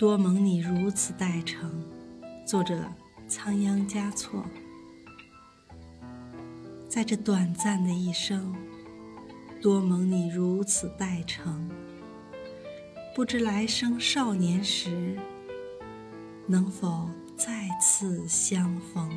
多蒙你如此待成作者仓央嘉措。在这短暂的一生多蒙你如此待成不知来生少年时能否再次相逢？